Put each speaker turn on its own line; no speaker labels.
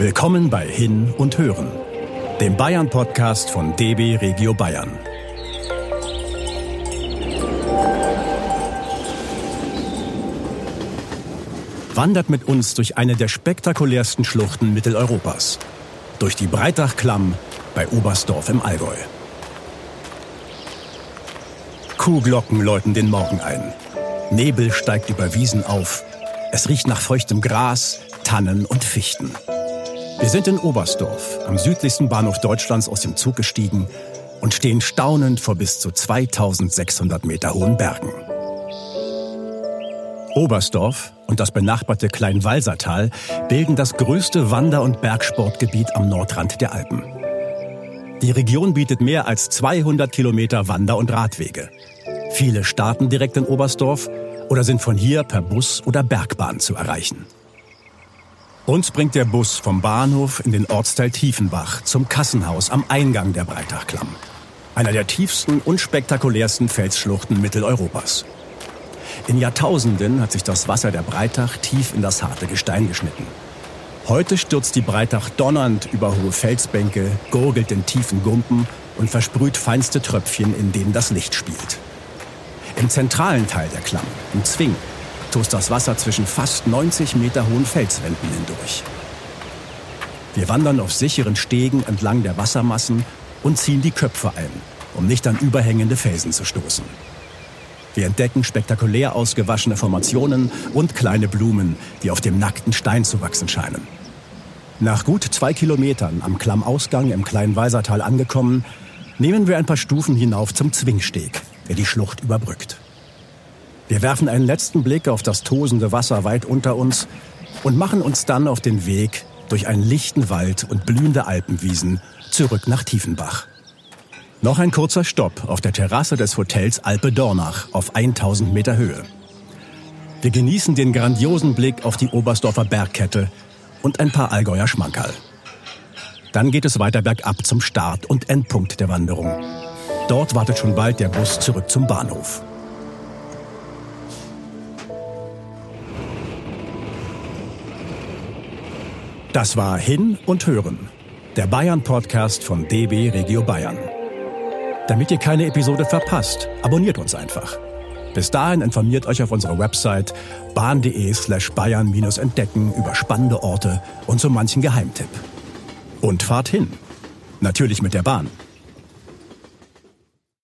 Willkommen bei Hin und Hören, dem Bayern-Podcast von DB Regio Bayern. Wandert mit uns durch eine der spektakulärsten Schluchten Mitteleuropas. Durch die Breitachklamm bei Oberstdorf im Allgäu. Kuhglocken läuten den Morgen ein. Nebel steigt über Wiesen auf. Es riecht nach feuchtem Gras, Tannen und Fichten. Wir sind in Oberstdorf, am südlichsten Bahnhof Deutschlands aus dem Zug gestiegen und stehen staunend vor bis zu 2600 Meter hohen Bergen. Oberstdorf und das benachbarte Kleinwalsertal bilden das größte Wander- und Bergsportgebiet am Nordrand der Alpen. Die Region bietet mehr als 200 Kilometer Wander- und Radwege. Viele starten direkt in Oberstdorf oder sind von hier per Bus oder Bergbahn zu erreichen. Uns bringt der Bus vom Bahnhof in den Ortsteil Tiefenbach zum Kassenhaus am Eingang der Breitachklamm. Einer der tiefsten und spektakulärsten Felsschluchten Mitteleuropas. In Jahrtausenden hat sich das Wasser der Breitach tief in das harte Gestein geschnitten. Heute stürzt die Breitach donnernd über hohe Felsbänke, gurgelt in tiefen Gumpen und versprüht feinste Tröpfchen, in denen das Licht spielt. Im zentralen Teil der Klamm, im Zwing, tost das Wasser zwischen fast 90 Meter hohen Felswänden hindurch. Wir wandern auf sicheren Stegen entlang der Wassermassen und ziehen die Köpfe ein, um nicht an überhängende Felsen zu stoßen. Wir entdecken spektakulär ausgewaschene Formationen und kleine Blumen, die auf dem nackten Stein zu wachsen scheinen. Nach gut zwei Kilometern am Klammausgang im kleinen Weisertal angekommen, nehmen wir ein paar Stufen hinauf zum Zwingsteg, der die Schlucht überbrückt. Wir werfen einen letzten Blick auf das tosende Wasser weit unter uns und machen uns dann auf den Weg durch einen lichten Wald und blühende Alpenwiesen zurück nach Tiefenbach. Noch ein kurzer Stopp auf der Terrasse des Hotels Alpe Dornach auf 1000 Meter Höhe. Wir genießen den grandiosen Blick auf die Oberstdorfer Bergkette und ein paar Allgäuer Schmankerl. Dann geht es weiter bergab zum Start und Endpunkt der Wanderung. Dort wartet schon bald der Bus zurück zum Bahnhof. Das war Hin und Hören, der Bayern-Podcast von DB Regio Bayern. Damit ihr keine Episode verpasst, abonniert uns einfach. Bis dahin informiert euch auf unserer Website bahn.de slash bayern-entdecken über spannende Orte und so manchen Geheimtipp. Und fahrt hin. Natürlich mit der Bahn.